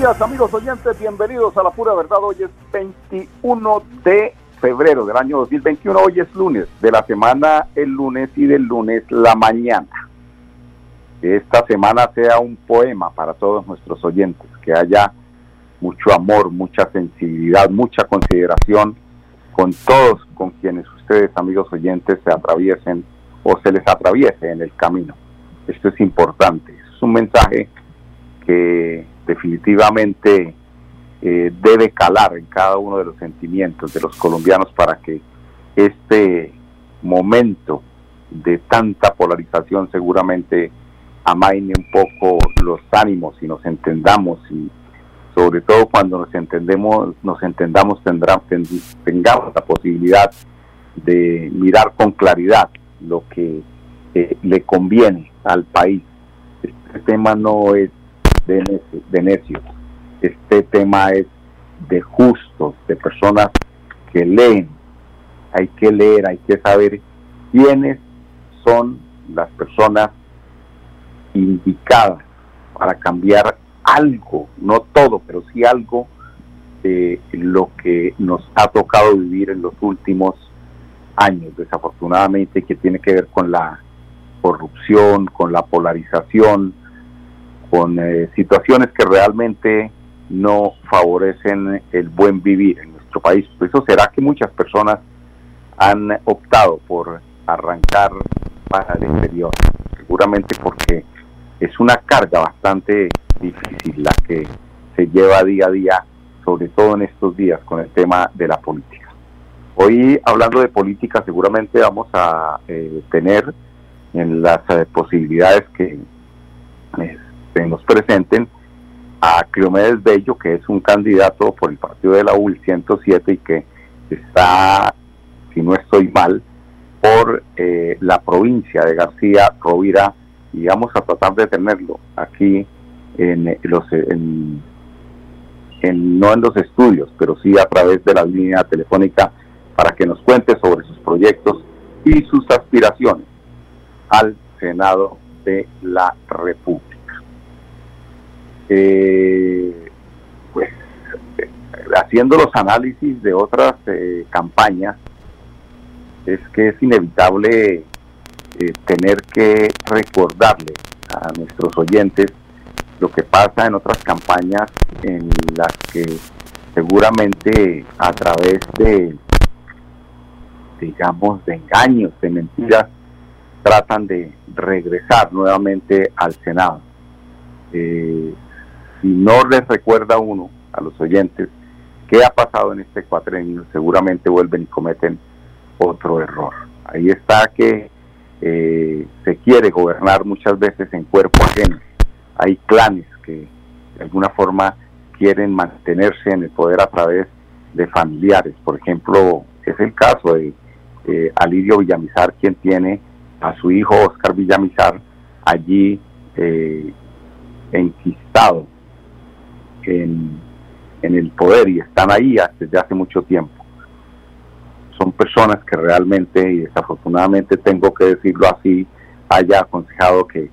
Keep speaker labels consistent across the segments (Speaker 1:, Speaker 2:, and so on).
Speaker 1: Días amigos oyentes, bienvenidos a la pura verdad. Hoy es 21 de febrero del año 2021, hoy es lunes, de la semana el lunes y del lunes la mañana. Que esta semana sea un poema para todos nuestros oyentes, que haya mucho amor, mucha sensibilidad, mucha consideración con todos con quienes ustedes amigos oyentes se atraviesen o se les atraviese en el camino. Esto es importante, es un mensaje que definitivamente eh, debe calar en cada uno de los sentimientos de los colombianos para que este momento de tanta polarización seguramente amaine un poco los ánimos y nos entendamos y sobre todo cuando nos entendemos nos entendamos tendrá, tengamos la posibilidad de mirar con claridad lo que eh, le conviene al país. Este tema no es de, necios. Este tema es de justos, de personas que leen. Hay que leer, hay que saber quiénes son las personas indicadas para cambiar algo, no todo, pero sí algo de lo que nos ha tocado vivir en los últimos años, desafortunadamente, que tiene que ver con la corrupción, con la polarización, con eh, situaciones que realmente no favorecen el buen vivir en nuestro país. Por eso será que muchas personas han optado por arrancar para el exterior, seguramente porque es una carga bastante difícil la que se lleva día a día, sobre todo en estos días con el tema de la política. Hoy hablando de política seguramente vamos a eh, tener en las eh, posibilidades que nos presenten a Cleomedes Bello, que es un candidato por el partido de la UL 107 y que está, si no estoy mal, por eh, la provincia de García Rovira y vamos a tratar de tenerlo aquí en los en, no en los estudios, pero sí a través de la línea telefónica para que nos cuente sobre sus proyectos y sus aspiraciones al Senado de la República pues haciendo los análisis de otras eh, campañas, es que es inevitable eh, tener que recordarle a nuestros oyentes lo que pasa en otras campañas en las que seguramente a través de, digamos, de engaños, de mentiras, tratan de regresar nuevamente al Senado. Eh, si no les recuerda uno, a los oyentes, qué ha pasado en este cuatrenio, seguramente vuelven y cometen otro error. Ahí está que eh, se quiere gobernar muchas veces en cuerpo ajeno. Hay clanes que de alguna forma quieren mantenerse en el poder a través de familiares. Por ejemplo, es el caso de eh, Alirio Villamizar, quien tiene a su hijo Oscar Villamizar allí eh, enquistado en, el poder y están ahí desde hace mucho tiempo. Son personas que realmente, y desafortunadamente tengo que decirlo así, haya aconsejado que,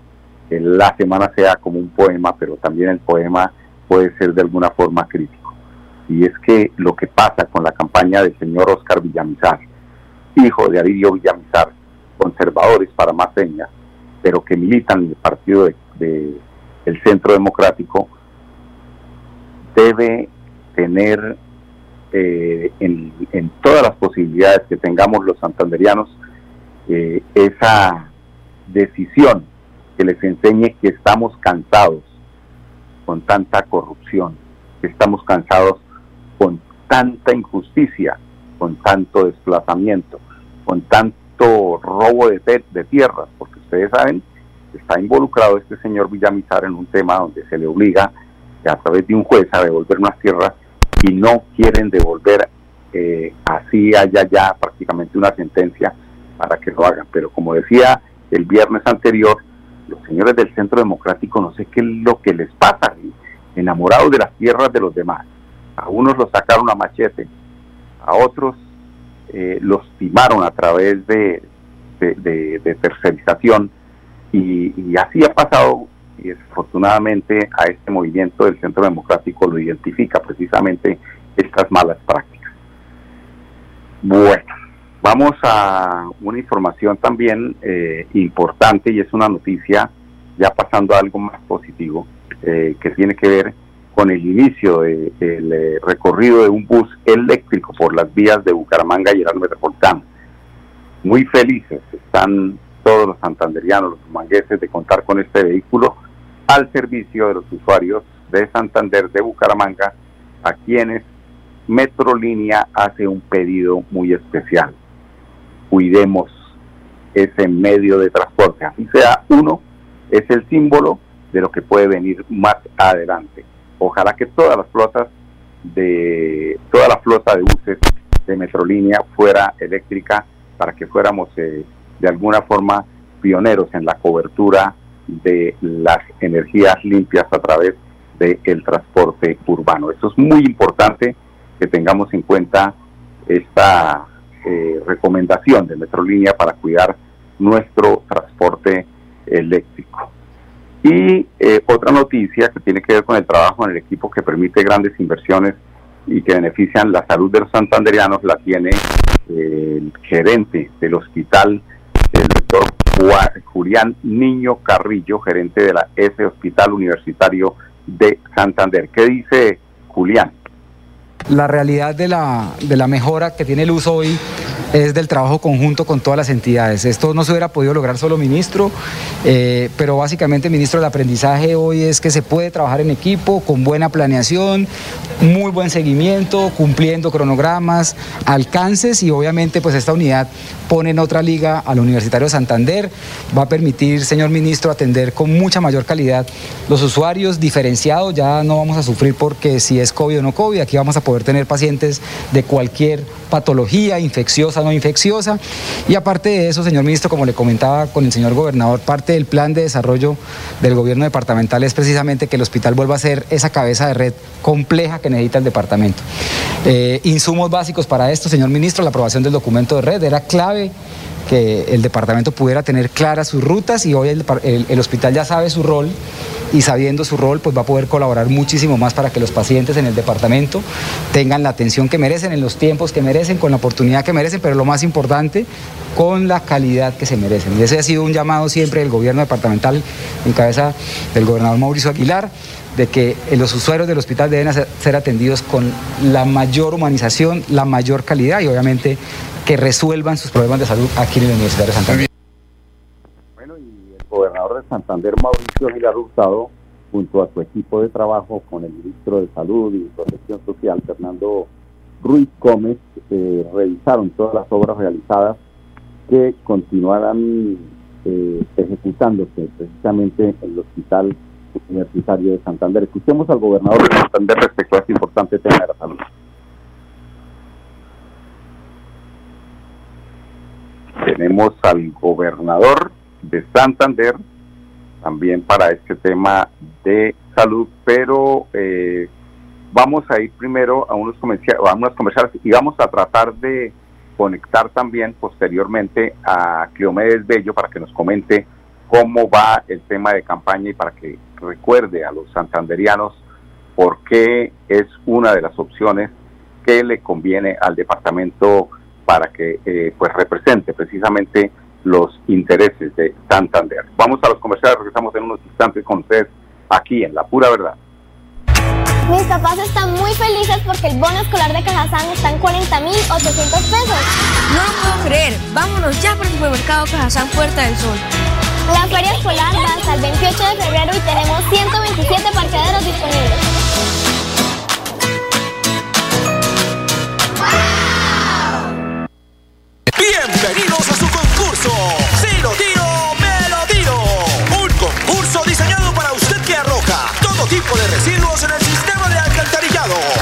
Speaker 1: la semana sea como un poema, pero también el poema puede ser de alguna forma crítico. Y es que lo que pasa con la campaña del señor Oscar Villamizar, hijo de Aridio Villamizar, conservadores para más señas, pero que militan en el partido de, de el Centro Democrático, debe tener eh, en, todas las posibilidades que tengamos los santanderianos eh, esa decisión que les enseñe que estamos cansados con tanta corrupción, que estamos cansados con tanta injusticia, con tanto desplazamiento, con tanto robo de, de tierras, porque ustedes saben está involucrado este señor Villamizar en un tema donde se le obliga a través de un juez a devolver unas tierras y no quieren devolver eh, así haya ya prácticamente una sentencia para que lo hagan. Pero como decía el viernes anterior, los señores del Centro Democrático no sé qué es lo que les pasa, enamorados de las tierras de los demás. A unos los sacaron a machete, a otros eh, los timaron a través de, de, tercerización y, así ha pasado y desafortunadamente a este movimiento del Centro Democrático lo identifica precisamente estas malas prácticas. Bueno, vamos a una información también eh, importante y es una noticia ya pasando a algo más positivo eh, que tiene que ver con el inicio del eh, recorrido de un bus eléctrico por las vías de Bucaramanga y el metropolitano. Muy felices están todos los santanderianos, los mangueses de contar con este vehículo al servicio de los usuarios de Santander de Bucaramanga, a quienes Metrolínea hace un pedido muy especial. Cuidemos ese medio de transporte, así sea uno, es el símbolo de lo que puede venir más adelante. Ojalá que todas las flotas de toda la flota de buses de Metrolínea fuera eléctrica para que fuéramos eh, de alguna forma pioneros en la cobertura de las energías limpias a través del transporte urbano. Esto es muy importante que tengamos en cuenta esta eh, recomendación de Metrolínea para cuidar nuestro transporte eléctrico. Y eh, otra noticia que tiene que ver con el trabajo en el equipo que permite grandes inversiones y que benefician la salud de los santanderianos la tiene eh, el gerente del hospital, Julián Niño Carrillo, gerente de la S Hospital Universitario de Santander. ¿Qué dice Julián?
Speaker 2: La realidad de la, de la mejora que tiene el uso hoy es del trabajo conjunto con todas las entidades. Esto no se hubiera podido lograr solo ministro, eh, pero básicamente ministro del aprendizaje hoy es que se puede trabajar en equipo con buena planeación, muy buen seguimiento, cumpliendo cronogramas, alcances y obviamente pues esta unidad pone en otra liga al Universitario de Santander, va a permitir, señor ministro, atender con mucha mayor calidad los usuarios diferenciados, ya no vamos a sufrir porque si es COVID o no COVID, aquí vamos a poder tener pacientes de cualquier patología infecciosa, no infecciosa. Y aparte de eso, señor ministro, como le comentaba con el señor gobernador, parte del plan de desarrollo del gobierno departamental es precisamente que el hospital vuelva a ser esa cabeza de red compleja que necesita el departamento. Eh, insumos básicos para esto, señor ministro, la aprobación del documento de red era clave que el departamento pudiera tener claras sus rutas y hoy el, hospital ya sabe su rol y sabiendo su rol pues va a poder colaborar muchísimo más para que los pacientes en el departamento tengan la atención que merecen en los tiempos que merecen, con la oportunidad que merecen, pero lo más importante, con la calidad que se merecen. Y ese ha sido un llamado siempre del gobierno departamental en cabeza del gobernador Mauricio Aguilar de que los usuarios del hospital deben ser atendidos con la mayor humanización, la mayor calidad y obviamente que resuelvan sus problemas de salud aquí en la Universidad de Santander.
Speaker 1: De Santander, Mauricio Aguilar Hurtado, junto a su equipo de trabajo con el ministro de Salud y Protección Social, Fernando Ruiz Gómez, eh, revisaron todas las obras realizadas que continuarán eh, ejecutándose precisamente en el Hospital Universitario de Santander. Escuchemos al gobernador de Santander respecto a este importante tema de la salud. tenemos al gobernador de Santander también para este tema de salud, pero eh, vamos a ir primero a unos, a unos comerciales y vamos a tratar de conectar también posteriormente a Cleomedes Bello para que nos comente cómo va el tema de campaña y para que recuerde a los santanderianos por qué es una de las opciones que le conviene al departamento para que eh, pues represente precisamente los intereses de Santander. Vamos a los comerciales, regresamos en unos instantes con ustedes aquí en La Pura Verdad.
Speaker 3: Mis papás están muy felices porque el bono escolar de Cajazán está en 40.800 pesos.
Speaker 4: No lo puedo creer. Vámonos ya por el supermercado Cajazán Puerta del Sol.
Speaker 3: La feria escolar va hasta el 28 de febrero y tenemos 127 parqueaderos disponibles.
Speaker 5: Bienvenidos a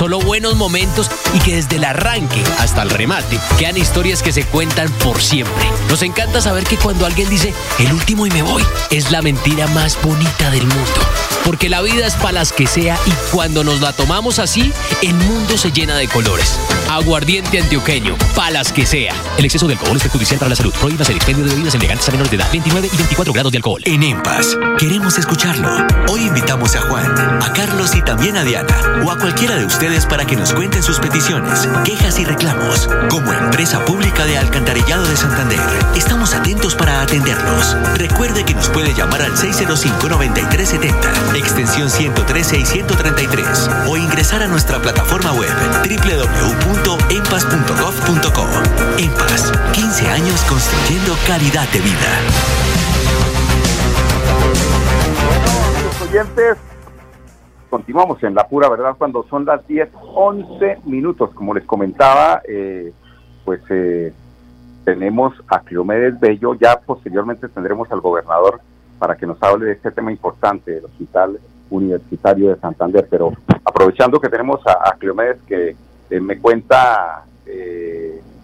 Speaker 6: solo buenos momentos y que desde el arranque hasta el remate quedan historias que se cuentan por siempre. Nos encanta saber que cuando alguien dice el último y me voy, es la mentira más bonita del mundo. Porque la vida es para las que sea y cuando nos la tomamos así, el mundo se llena de colores. Aguardiente antioqueño, palas que sea. El exceso de alcohol es perjudicial para la salud. Prohíbas el expendio de bebidas elegantes a menores de edad. 29 y 24 grados de alcohol.
Speaker 7: En EMPAS, queremos escucharlo. Hoy invitamos a Juan, a Carlos y también a Diana o a cualquiera de ustedes para que nos cuenten sus peticiones, quejas y reclamos. Como empresa pública de Alcantarillado de Santander, estamos atentos para atenderlos. Recuerde que nos puede llamar al 605-9370, extensión 113 y 133, o ingresar a nuestra plataforma web www.empas.gov.co. Empas, 15 años construyendo calidad de vida.
Speaker 1: Bueno, oyentes, continuamos en la pura verdad cuando son las 10, 11 minutos. Como les comentaba, eh, pues eh, tenemos a Cleomedes Bello, ya posteriormente tendremos al gobernador para que nos hable de este tema importante del Hospital Universitario de Santander. Pero aprovechando que tenemos a, Cleomedes que eh, me cuenta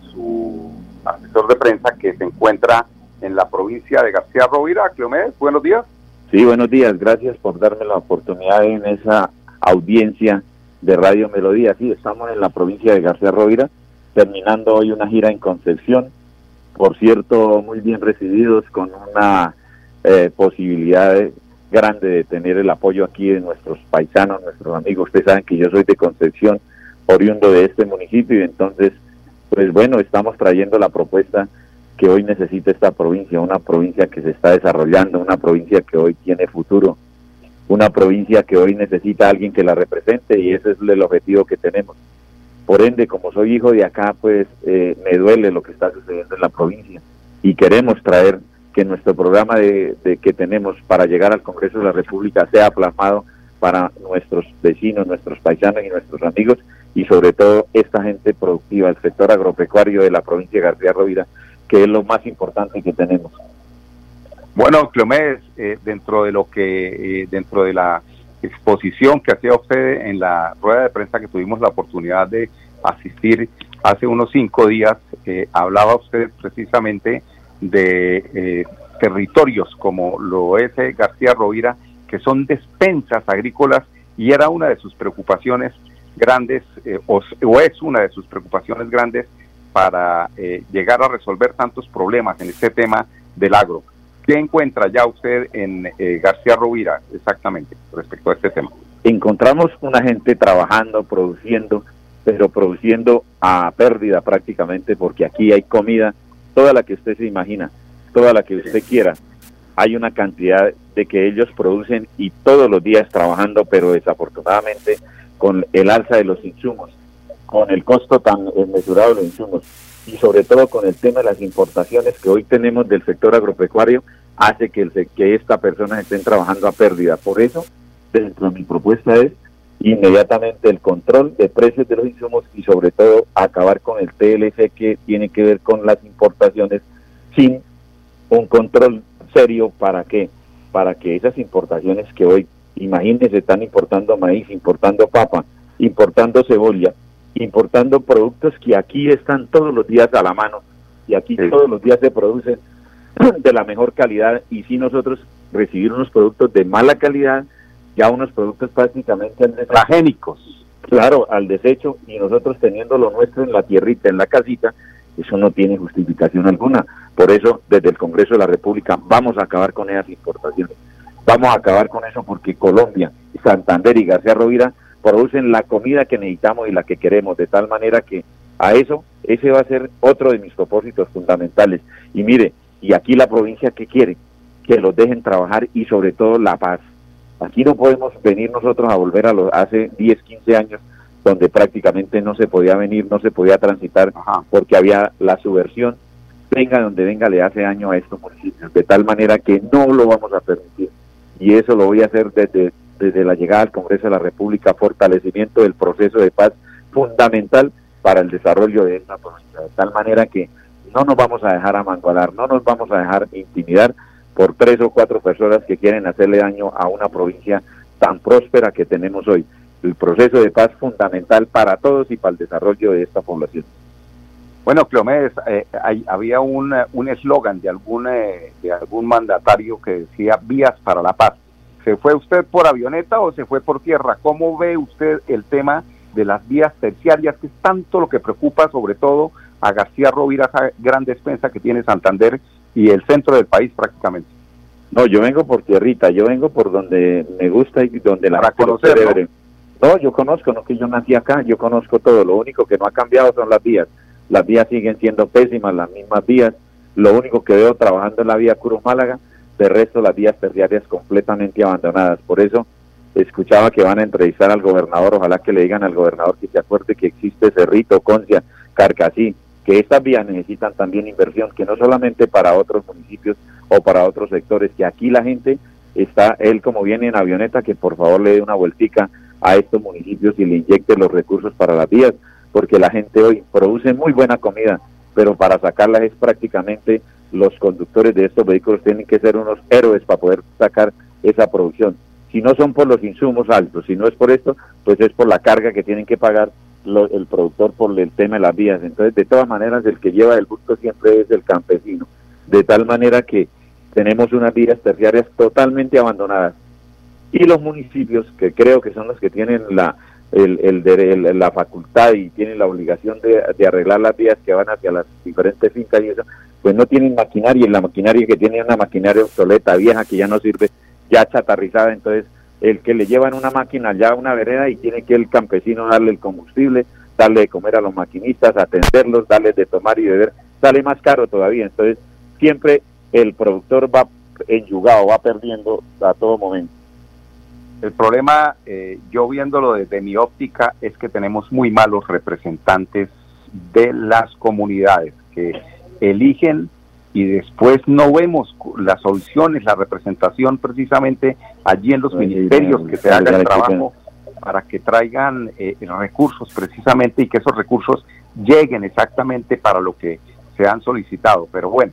Speaker 1: su asesor de prensa que se encuentra en la provincia de García Rovira. Cleomedes, buenos días.
Speaker 8: Sí, buenos días. Gracias por darme la oportunidad en esa audiencia de Radio Melodía. Sí, estamos en la provincia de García Rovira, terminando hoy una gira en Concepción. Por cierto, muy bien recibidos, con una eh, posibilidad grande de tener el apoyo aquí de nuestros paisanos, nuestros amigos. Ustedes saben que yo soy de Concepción, oriundo de este municipio, y entonces, pues bueno, estamos trayendo la propuesta que hoy necesita esta provincia, una provincia que se está desarrollando, una provincia que hoy tiene futuro, una provincia que hoy necesita a alguien que la represente y ese es el objetivo que tenemos. Por ende, como soy hijo de acá, pues eh, me duele lo que está sucediendo en la provincia y queremos traer que nuestro programa de, que tenemos para llegar al Congreso de la República sea plasmado para nuestros vecinos, nuestros paisanos y nuestros amigos y sobre todo esta gente productiva, el sector agropecuario de la provincia de García Rovira, que es lo más importante que tenemos.
Speaker 1: Bueno, Cleomedes, eh, dentro de lo que, eh, dentro de la exposición que hacía usted en la rueda de prensa que tuvimos la oportunidad de asistir hace unos cinco días, eh, hablaba usted precisamente de territorios como lo es García Rovira, que son despensas agrícolas y era una de sus preocupaciones grandes, o, o es una de sus preocupaciones grandes para eh, llegar a resolver tantos problemas en este tema del agro. ¿Qué encuentra ya usted en eh, García Rovira exactamente respecto a este tema?
Speaker 8: Encontramos una gente trabajando, produciendo, pero produciendo a pérdida prácticamente porque aquí hay comida, toda la que usted se imagina, toda la que usted quiera. Hay una cantidad de que ellos producen y todos los días trabajando, pero desafortunadamente con el alza de los insumos con el costo tan mesurado de los insumos y sobre todo con el tema de las importaciones que hoy tenemos del sector agropecuario, hace que, el, que esta persona estén trabajando a pérdida. Por eso, dentro de mi propuesta es inmediatamente el control de precios de los insumos y sobre todo acabar con el TLC que tiene que ver con las importaciones sin un control serio para que para que esas importaciones que hoy imagínense están importando maíz, importando papa, importando cebolla, importando productos que aquí están todos los días a la mano y aquí todos los días se producen de la mejor calidad. Y si nosotros recibir unos productos de mala calidad, ya unos productos prácticamente
Speaker 1: transgénicos,
Speaker 8: claro, al desecho. Y nosotros teniendo lo nuestro en la tierrita, en la casita, eso no tiene justificación alguna. Por eso, desde el Congreso de la República vamos a acabar con esas importaciones. Vamos a acabar con eso porque Colombia, Santander y García Rovira producen la comida que necesitamos y la que queremos, de tal manera que a eso, ese va a ser otro de mis propósitos fundamentales. Y mire, y aquí la provincia que quiere, que los dejen trabajar y sobre todo la paz. Aquí no podemos venir nosotros a volver a los hace 10, 15 años donde prácticamente no se podía venir, no se podía transitar porque había la subversión. Venga donde venga, le hace daño a estos municipios, de tal manera que no lo vamos a permitir. Y eso lo voy a hacer desde, desde la llegada al Congreso de la República, fortalecimiento del proceso de paz fundamental para el desarrollo de esta provincia, de tal manera que no nos vamos a dejar amangualar, no nos vamos a dejar intimidar por tres o cuatro personas que quieren hacerle daño a una provincia tan próspera que tenemos hoy. El proceso de paz fundamental para todos y para el desarrollo de esta población.
Speaker 1: Bueno, Cleomedes, eh, había un eslogan de, algún, eh, de algún mandatario que decía vías para la paz. ¿Se fue usted por avioneta o se fue por tierra? ¿Cómo ve usted el tema de las vías terciarias, que es tanto lo que preocupa sobre todo a García Rovira, esa gran despensa que tiene Santander y el centro del país prácticamente?
Speaker 8: No, yo vengo por tierrita, yo vengo por donde me gusta y donde la
Speaker 1: conocer,
Speaker 8: ¿no? yo conozco, no que yo nací acá, yo conozco todo, lo único que no ha cambiado son las vías. Las vías siguen siendo pésimas, las mismas vías. Lo único que veo trabajando en la vía Cruz Málaga, de resto las vías terciarias completamente abandonadas. Por eso escuchaba que van a entrevistar al gobernador, ojalá que le digan al gobernador que se acuerde que existe Cerrito, Concia, Carcasí, que estas vías necesitan también inversión, que no solamente para otros municipios o para otros sectores, que aquí la gente está, él como viene en avioneta, que por favor le dé una vueltica a estos municipios y le inyecte los recursos para las vías, porque la gente hoy produce muy buena comida, pero para sacarla es prácticamente los conductores de estos vehículos tienen que ser unos héroes para poder sacar esa producción si no son por los insumos altos, si no es por esto, pues es por la carga que tienen que pagar el productor por el tema de las vías. Entonces, de todas maneras, el que lleva el busto siempre es el campesino, de tal manera que tenemos unas vías terciarias totalmente abandonadas. Y los municipios, que creo que son los que tienen la, el, la facultad y tienen la obligación de, arreglar las vías que van hacia las diferentes fincas y eso, pues no tienen maquinaria y la maquinaria que tiene una maquinaria obsoleta, vieja, que ya no sirve ya chatarrizada, entonces el que le lleva en una máquina ya a una vereda y tiene que el campesino darle el combustible, darle de comer a los maquinistas, atenderlos, darles de tomar y beber, sale más caro todavía, entonces siempre el productor va enyugado, va perdiendo a todo momento.
Speaker 1: El problema, eh, yo viéndolo desde mi óptica, es que tenemos muy malos representantes de las comunidades que eligen y después no vemos las soluciones, la representación precisamente allí en los ministerios que se haga el trabajo para que traigan eh, recursos precisamente y que esos recursos lleguen exactamente para lo que se han solicitado. Pero bueno,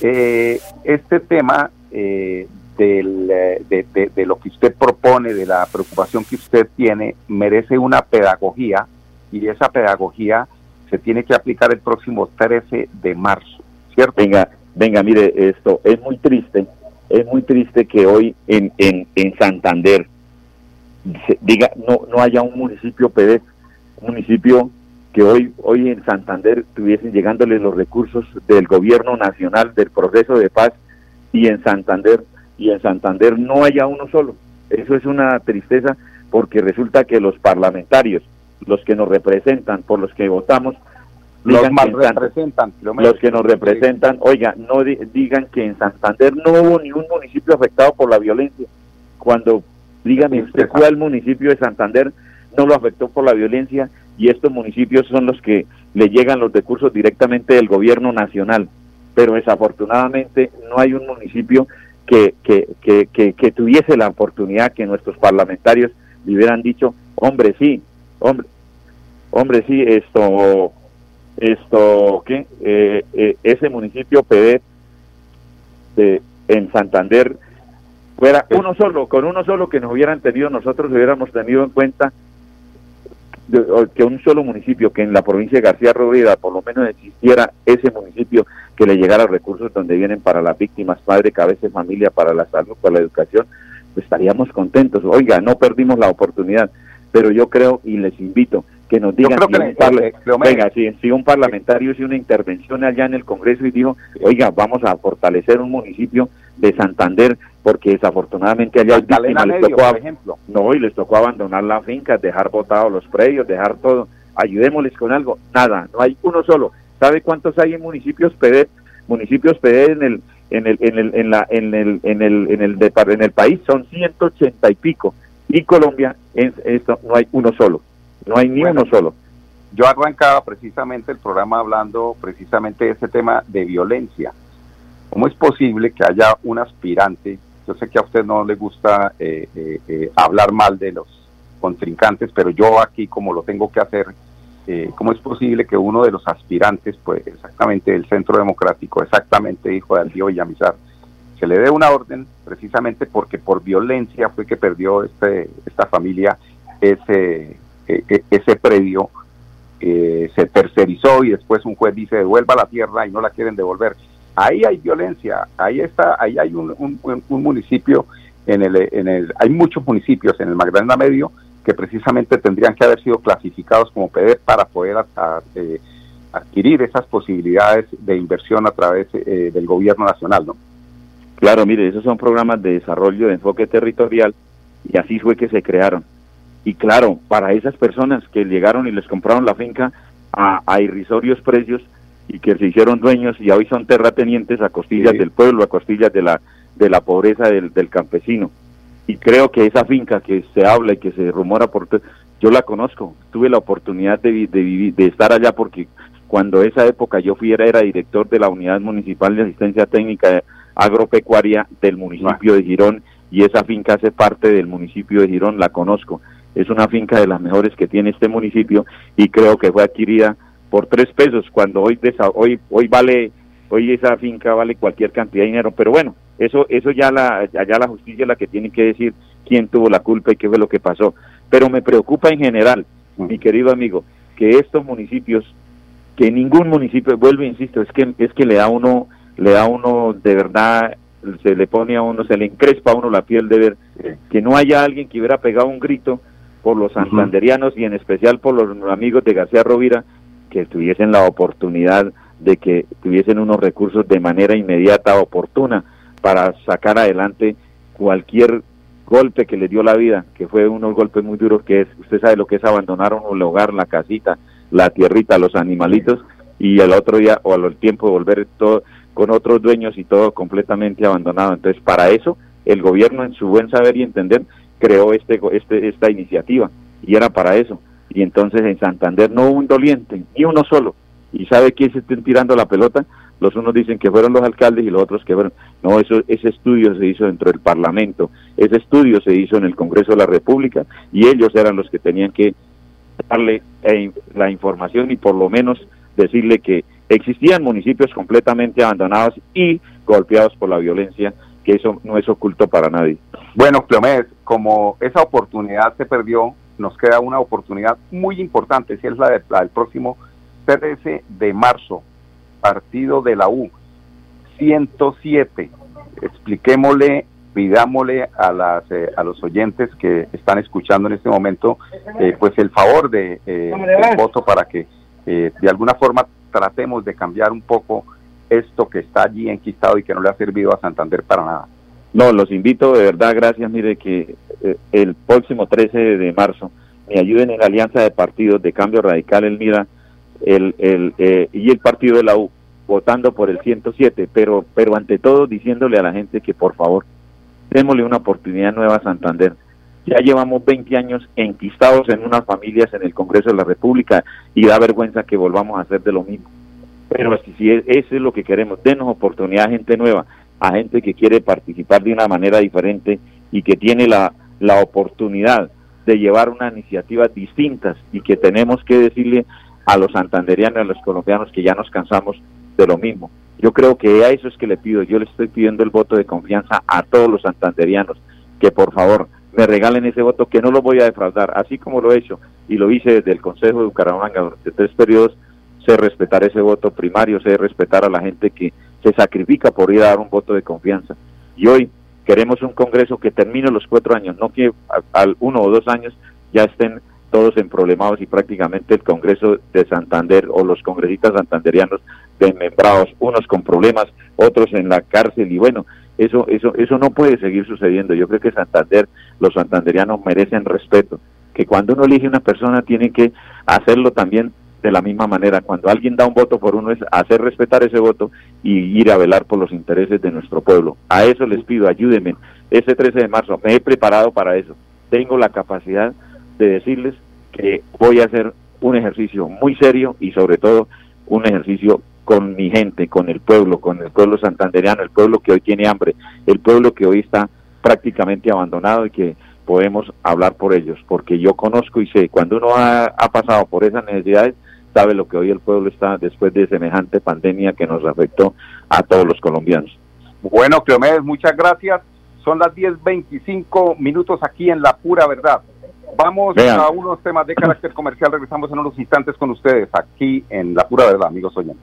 Speaker 1: eh, este tema eh, del, de, de, lo que usted propone, de la preocupación que usted tiene, merece una pedagogía y esa pedagogía se tiene que aplicar el próximo 13 de marzo.
Speaker 8: Venga, venga, mire, esto es muy triste, es muy triste que hoy en, en, en Santander diga no no haya un municipio PD, un municipio que hoy hoy en Santander estuviesen llegándoles los recursos del gobierno nacional del proceso de paz y en Santander y en Santander no haya uno solo. Eso es una tristeza porque resulta que los parlamentarios, los que nos representan, por los que votamos,
Speaker 1: los representan,
Speaker 8: los que nos representan, oiga, no digan que en Santander no hubo ni un municipio afectado por la violencia. Cuando, dígame usted, cuál municipio de Santander no lo afectó por la violencia y estos municipios son los que le llegan los recursos directamente del gobierno nacional. Pero desafortunadamente no hay un municipio que, que, que, que, tuviese la oportunidad que nuestros parlamentarios le hubieran dicho, hombre, sí, hombre, hombre, sí, esto esto que eh, eh, ese municipio PD de, en Santander fuera uno solo, con uno solo que nos hubieran tenido, nosotros hubiéramos tenido en cuenta que un solo municipio, que en la provincia de García Rovira por lo menos existiera ese municipio que le llegara recursos donde vienen para las víctimas, padre, cabeza, familia, para la salud, para la educación, pues estaríamos contentos. Oiga, no perdimos la oportunidad, pero yo creo y les invito que nos digan si, un, venga, si, un parlamentario hizo una intervención allá en el Congreso y dijo, oiga, vamos a fortalecer un municipio de Santander porque desafortunadamente allá les tocó, ejemplo. no, y les tocó abandonar las fincas, dejar botados los predios, dejar todo, ayudémosles con algo, nada, no hay uno solo. ¿Sabe cuántos hay en municipios PD? Municipios PD en el en el en el en la en el en el en el, en el país son 180 y pico y Colombia en esto no hay uno solo No hay ni uno solo.
Speaker 1: Yo arrancaba precisamente el programa hablando precisamente de ese tema de violencia. ¿Cómo es posible que haya un aspirante? Yo sé que a usted no le gusta eh, eh, eh, hablar mal de los contrincantes, pero yo aquí como lo tengo que hacer, ¿cómo es posible que uno de los aspirantes, pues exactamente del Centro Democrático, exactamente hijo de Aldío Villamizar, se le dé una orden precisamente porque por violencia fue que perdió este, esta familia ese, ese predio se tercerizó y después un juez dice devuelva la tierra y no la quieren devolver. Ahí hay violencia, ahí está, ahí hay un, un, municipio en el, en el, hay muchos municipios en el Magdalena Medio que precisamente tendrían que haber sido clasificados como PD para poder eh, adquirir esas posibilidades de inversión a través eh, del gobierno nacional, ¿no?
Speaker 8: Claro, mire, esos son programas de desarrollo de enfoque territorial y así fue que se crearon. Y claro, para esas personas que llegaron y les compraron la finca a, irrisorios precios y que se hicieron dueños y hoy son terratenientes a costillas del pueblo, a costillas de la, de la pobreza del, del, campesino. Y creo que esa finca que se habla y que se rumora por yo la conozco, tuve la oportunidad de, de, de estar allá porque cuando esa época yo fui era, director de la Unidad Municipal de Asistencia Técnica Agropecuaria del municipio de Girón y esa finca hace parte del municipio de Girón, la conozco. Es una finca de las mejores que tiene este municipio y creo que fue adquirida por tres pesos cuando hoy hoy hoy vale hoy esa finca vale cualquier cantidad de dinero pero bueno eso eso ya la allá la justicia es la que tiene que decir quién tuvo la culpa y qué fue lo que pasó. Pero me preocupa en general mi querido amigo que estos municipios que ningún municipio vuelvo insisto es que es que le da uno le da uno de verdad se le pone a uno se le encrespa a uno la piel de ver que no haya alguien que hubiera pegado un grito por los santanderianos y en especial por los amigos de García Rovira que tuviesen la oportunidad de que tuviesen unos recursos de manera inmediata, oportuna, para sacar adelante cualquier golpe que le dio la vida, que fue unos golpes muy duros, que es, usted sabe lo que es abandonar un hogar, la casita, la tierrita, los animalitos, y al otro día o al tiempo volver todo con otros dueños y todo completamente abandonado. Entonces, para eso, el gobierno, en su buen saber y entender, creó este, este, esta iniciativa y era para eso. Y entonces en Santander no hubo un doliente, ni uno solo. ¿Y sabe quién se está tirando la pelota? Los unos dicen que fueron los alcaldes y los otros que fueron. No, eso, ese estudio se hizo dentro del Parlamento, ese estudio se hizo en el Congreso de la República y ellos eran los que tenían que darle eh, la información y por lo menos decirle que existían municipios completamente abandonados y golpeados por la violencia que eso no es oculto para nadie.
Speaker 1: Bueno, Cleomés, como esa oportunidad se perdió, nos queda una oportunidad muy importante, si es la, del próximo 13 de marzo, partido de la U, 107. Expliquémosle, pidámosle a, las, eh, a los oyentes que están escuchando en este momento, eh, pues el favor de eh, el voto para que de alguna forma tratemos de cambiar un poco esto que está allí enquistado y que no le ha servido a Santander para nada.
Speaker 8: No, los invito de verdad, gracias, mire que eh, el próximo 13 de marzo me ayuden en la alianza de partidos de Cambio Radical el MIRA el, el, eh, y el partido de la U votando por el 107, pero, pero ante todo diciéndole a la gente que por favor démosle una oportunidad nueva a Santander. Ya llevamos 20 años enquistados en unas familias en el Congreso de la República y da vergüenza que volvamos a hacer de lo mismo. Pero si eso es lo que queremos, denos oportunidad a gente nueva, a gente que quiere participar de una manera diferente y que tiene la, la oportunidad de llevar unas iniciativas distintas y que tenemos que decirle a los santanderianos, a los colombianos que ya nos cansamos de lo mismo. Yo creo que a eso es que le pido, yo le estoy pidiendo el voto de confianza a todos los santanderianos, que por favor me regalen ese voto que no lo voy a defraudar, así como lo he hecho y lo hice desde el Consejo de Bucaramanga durante tres periodos sé respetar ese voto primario, sé respetar a la gente que se sacrifica por ir a dar un voto de confianza. Y hoy queremos un Congreso que termine los cuatro años, no que al uno o dos años ya estén todos emproblemados y prácticamente el Congreso de Santander o los congresistas santanderianos desmembrados, unos con problemas, otros en la cárcel y bueno, eso eso eso no puede seguir sucediendo. Yo creo que Santander, los santanderianos merecen respeto, que cuando uno elige una persona tiene que hacerlo también de la misma manera. Cuando alguien da un voto por uno es hacer respetar ese voto y ir a velar por los intereses de nuestro pueblo. A eso les pido, ayúdenme. Ese 13 de marzo me he preparado para eso. Tengo la capacidad de decirles que voy a hacer un ejercicio muy serio y sobre todo un ejercicio con mi gente, con el pueblo, con el pueblo santandereano, el pueblo que hoy tiene hambre, el pueblo que hoy está prácticamente abandonado y que podemos hablar por ellos, porque yo conozco y sé, cuando uno ha, ha pasado por esas necesidades, sabe lo que hoy el pueblo está después de semejante pandemia que nos afectó a todos los colombianos.
Speaker 1: Bueno, Cleomedes, muchas gracias. Son las 10.25 minutos aquí en La Pura Verdad. Vamos
Speaker 8: Vean.
Speaker 1: a unos temas de carácter comercial. Regresamos en unos instantes con ustedes aquí en La Pura Verdad, amigos oyentes.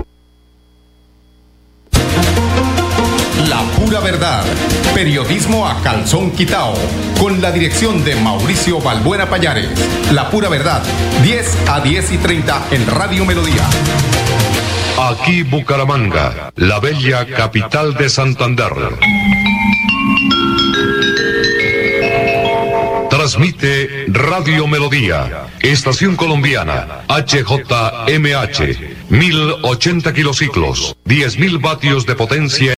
Speaker 9: Periodismo a calzón quitao. Con la dirección de Mauricio Balbuena Payares. La pura verdad. 10 a 10 y 30 en Radio Melodía.
Speaker 10: Aquí Bucaramanga, la bella capital de Santander. Transmite Radio Melodía, Estación Colombiana, HJMH, 1080 kilociclos, 10.000 vatios de potencia.